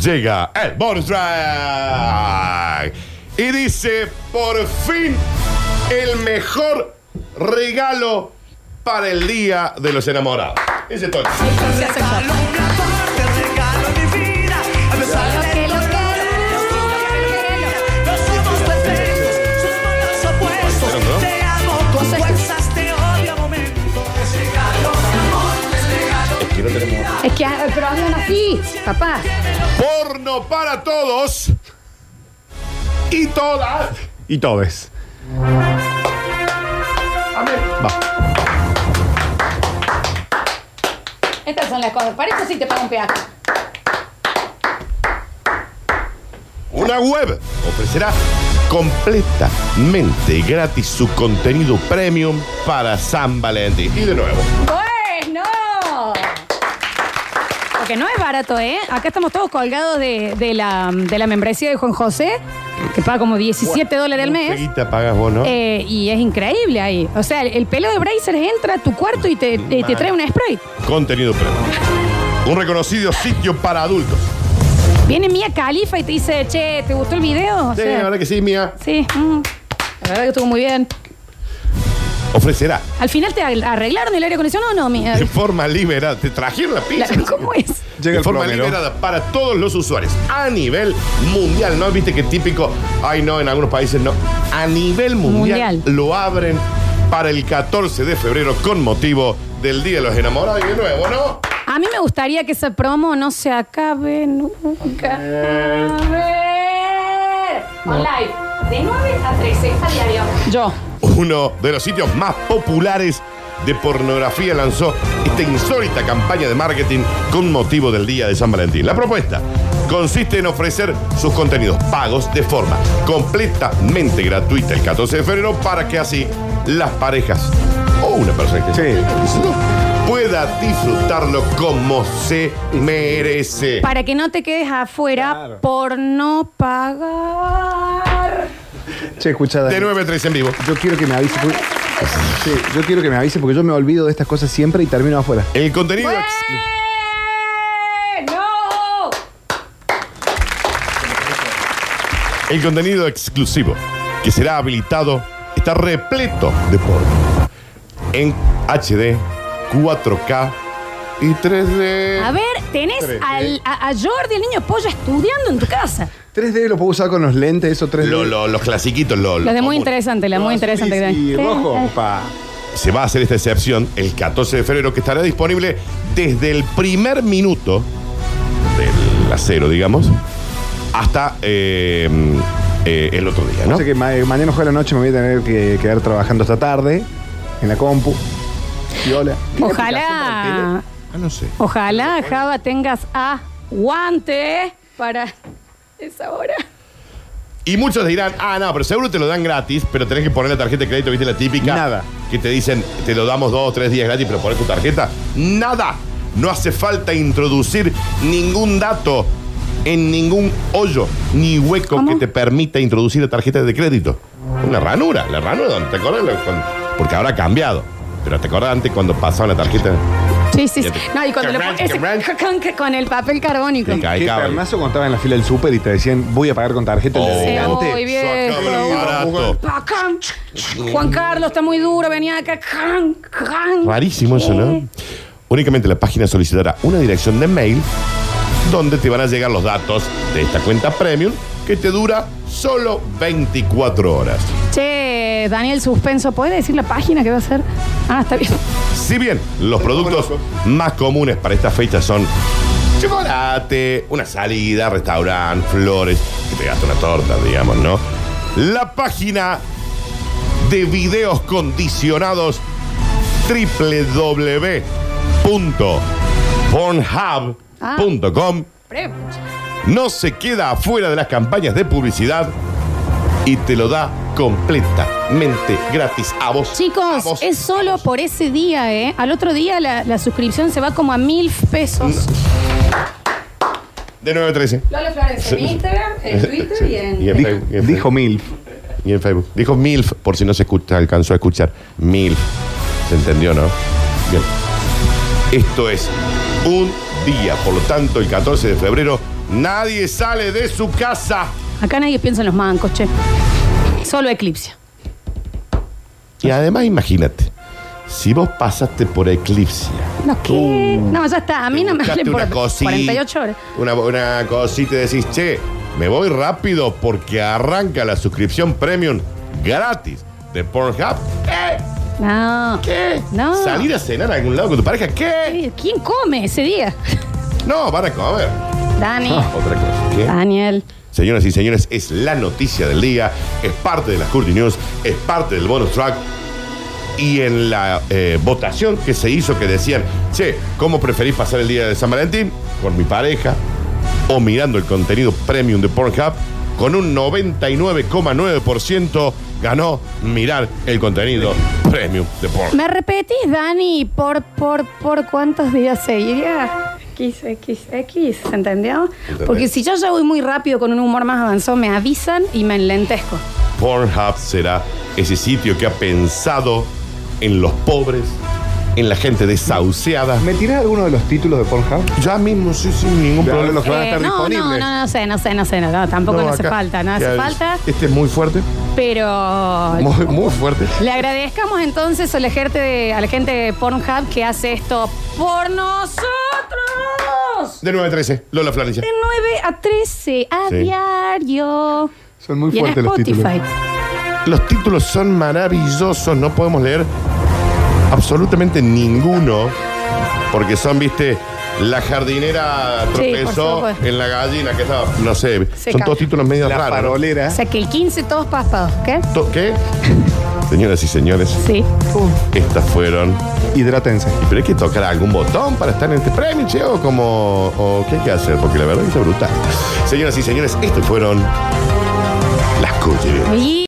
llega el bonus track. Y dice, por fin, el mejor regalo para el Día de los Enamorados. Ese es pero hablan así, papá. Porno para todos y todas. Y todes. Amén. Va. Estas son las cosas. Para eso sí te pago un peaje. Una web ofrecerá completamente gratis su contenido premium para San Valentín. Y de nuevo, Porque no es barato, ¿eh? Acá estamos todos colgados de, de la, de la membresía de Juan José, que paga como 17 dólares al mes. ¿qué pagas vos, no? Eh, y es increíble ahí. O sea, el, el pelo de Brazers entra a tu cuarto y te, te- te trae un spray. Contenido premium. Un reconocido sitio para adultos. Viene Mía Califa y te dice, che, ¿te gustó el video? O Sí, sea, la verdad que sí, mía. sí. mm, la verdad que estuvo muy bien. Ofrecerá Al final te arreglaron el aire acondicionado o no, Mía. de forma liberada. Te trajeron la pizza. La- ¿Cómo es? Llega de el forma plomero. liberada para todos los usuarios a nivel mundial. ¿No viste que típico? Ay, no, en algunos países no. A nivel mundial, Mundial. lo abren para el 14 de febrero con motivo del Día de los Enamorados. Y de nuevo, ¿no? A mí me gustaría que esa promo no se acabe nunca. A ver. Online. De 9 a 13 a diario. Yo. Uno de los sitios más populares de pornografía lanzó esta insólita campaña de marketing con motivo del Día de San Valentín. La propuesta consiste en ofrecer sus contenidos pagos de forma completamente gratuita el 14 de febrero para que así las parejas o una persona que Sí. pueda disfrutarlo como se merece. Para que no te quedes afuera Claro. por no pagar. Che, escucha, Dani. De 9 a 13 en vivo. Yo quiero que me avise. porque- Sí, yo quiero que me avise porque yo me olvido de estas cosas siempre y termino afuera. El contenido ¡No! El contenido exclusivo que será habilitado está repleto de porno en HD, 4K y 3D. A ver, tenés 3D. al- a, a Jordi, el niño polla, estudiando en tu casa. 3D lo puedo usar con los lentes, esos 3D. Lo- lo- los clasiquitos, lo, Lo de muy interesante, la muy interesante. Y Sí, rojo, eh. pa. Se va a hacer esta excepción el 14 de febrero que estará disponible desde el primer minuto del acero, digamos, hasta eh, eh, el otro día, ¿no? Sé que ma- mañana jueves a la noche me voy a tener que quedar trabajando esta tarde en la compu. Y hola. Ojalá, Ah, no sé. ojalá, Java, tengas aguante para esa hora. Y muchos dirán, ah, no, pero seguro te lo dan gratis, pero tenés que poner la tarjeta de crédito, ¿viste la típica? Nada. Que te dicen, te lo damos dos o tres días gratis, pero pones tu tarjeta. Nada. No hace falta introducir ningún dato en ningún hoyo ni hueco ¿Cómo? que te permita introducir la tarjeta de crédito. Una ranura, la ranura te cuando- porque ahora ha cambiado. Pero te acordás antes cuando pasaba la tarjeta. Sí, sí, sí. No, y cuando lo Carranch, pones con, con el papel carbónico. Qué pernazo cuando estaba en la fila del súper y te decían, voy a pagar con tarjeta el de Oh. Sí, adelante. muy bien. Barato. Juan Carlos está muy duro, venía acá. Can, can. Rarísimo eso, ¿no? Únicamente la página solicitará una dirección de mail donde te van a llegar los datos de esta cuenta premium que te dura solo 24 horas. Che, Daniel Suspenso, ¿puede decir la página que va a ser? Ah, está bien. Si bien los productos más comunes para esta fecha son chocolate, una salida, restaurante, flores, que te gasta una torta, digamos, ¿no? La página de videos condicionados www.pornhub.com Pre- no se queda afuera de las campañas de publicidad y te lo da completamente gratis a vos. A Chicos, vos. es solo por ese día, ¿eh? Al otro día la, la suscripción se va como a mil pesos. De 9 a 13. Lola Florencia, en Instagram, en Twitter Sí. y en... Y en Dijo, Facebook, y en dijo Milf. Facebook. Y en Facebook. Dijo MILF, por si no se escucha, alcanzó a escuchar. MILF. ¿Se entendió, no? Bien. Esto es un día, por lo tanto, el 14 de febrero Nadie sale de su casa. Acá nadie piensa en los mancos, che. Solo Eclipse. Y además, imagínate, si vos pasaste por Eclipse. No, ¿qué? No, ya está. A mí no me hablen por una cosita, 48 horas. Una, una cosita y decís, che, me voy rápido porque arranca la suscripción premium gratis de Pornhub. No. ¿Qué? No. ¿Salir a cenar a algún lado con tu pareja? ¿Qué? ¿Quién come ese día? No, van a comer. Dani. Otra cosa. ¿Qué? Daniel. Señoras y señores, es la noticia del día, es parte de las Curti News, es parte del bonus track. Y en la eh, votación que se hizo, que decían, che, ¿cómo preferís pasar el día de San Valentín? ¿Con mi pareja? ¿O mirando el contenido premium de Pornhub? Con un 99,9% ganó mirar el contenido premium de Pornhub. ¿Me repetís, Dani, por, por, por cuántos días seguiría? X, X, X, ¿se entendió? Porque si yo ya voy muy rápido con un humor más avanzado, me avisan y me enlentezco. Pornhub será ese sitio que ha pensado en los pobres, en la gente desahuciada. ¿Me tirás alguno de los títulos de Pornhub? Ya mismo, sí, sin ningún Ya, problema. los que van a Eh, estar no, no, disponibles. no, no sé, no sé, no sé, no, no, tampoco no, hace acá- falta, no hace ya, falta, Este es muy fuerte, pero muy, muy fuerte. le agradezcamos entonces a la gente de, a la gente de Pornhub que hace esto por nosotros. De 9 a 13, Lola Florencia. De 9 a 13 a Sí. diario. Son muy y en fuertes los Spotify. títulos. Los títulos son maravillosos, no podemos leer absolutamente ninguno, porque son, viste, la jardinera tropezó supuesto. en la gallina que estaba, no sé, Se son cayó. todos títulos medio La raros. ¿no? farolera. O sea que el 15 todos paspados, ¿qué? To- ¿Qué? Señoras y señores, Sí. estas fueron Hidrátense. Pero hay que tocar algún botón para estar en este premio, che, o como. O qué hay que hacer, porque la verdad es que está brutal. Señoras y señores, estos fueron las cuchillas. Y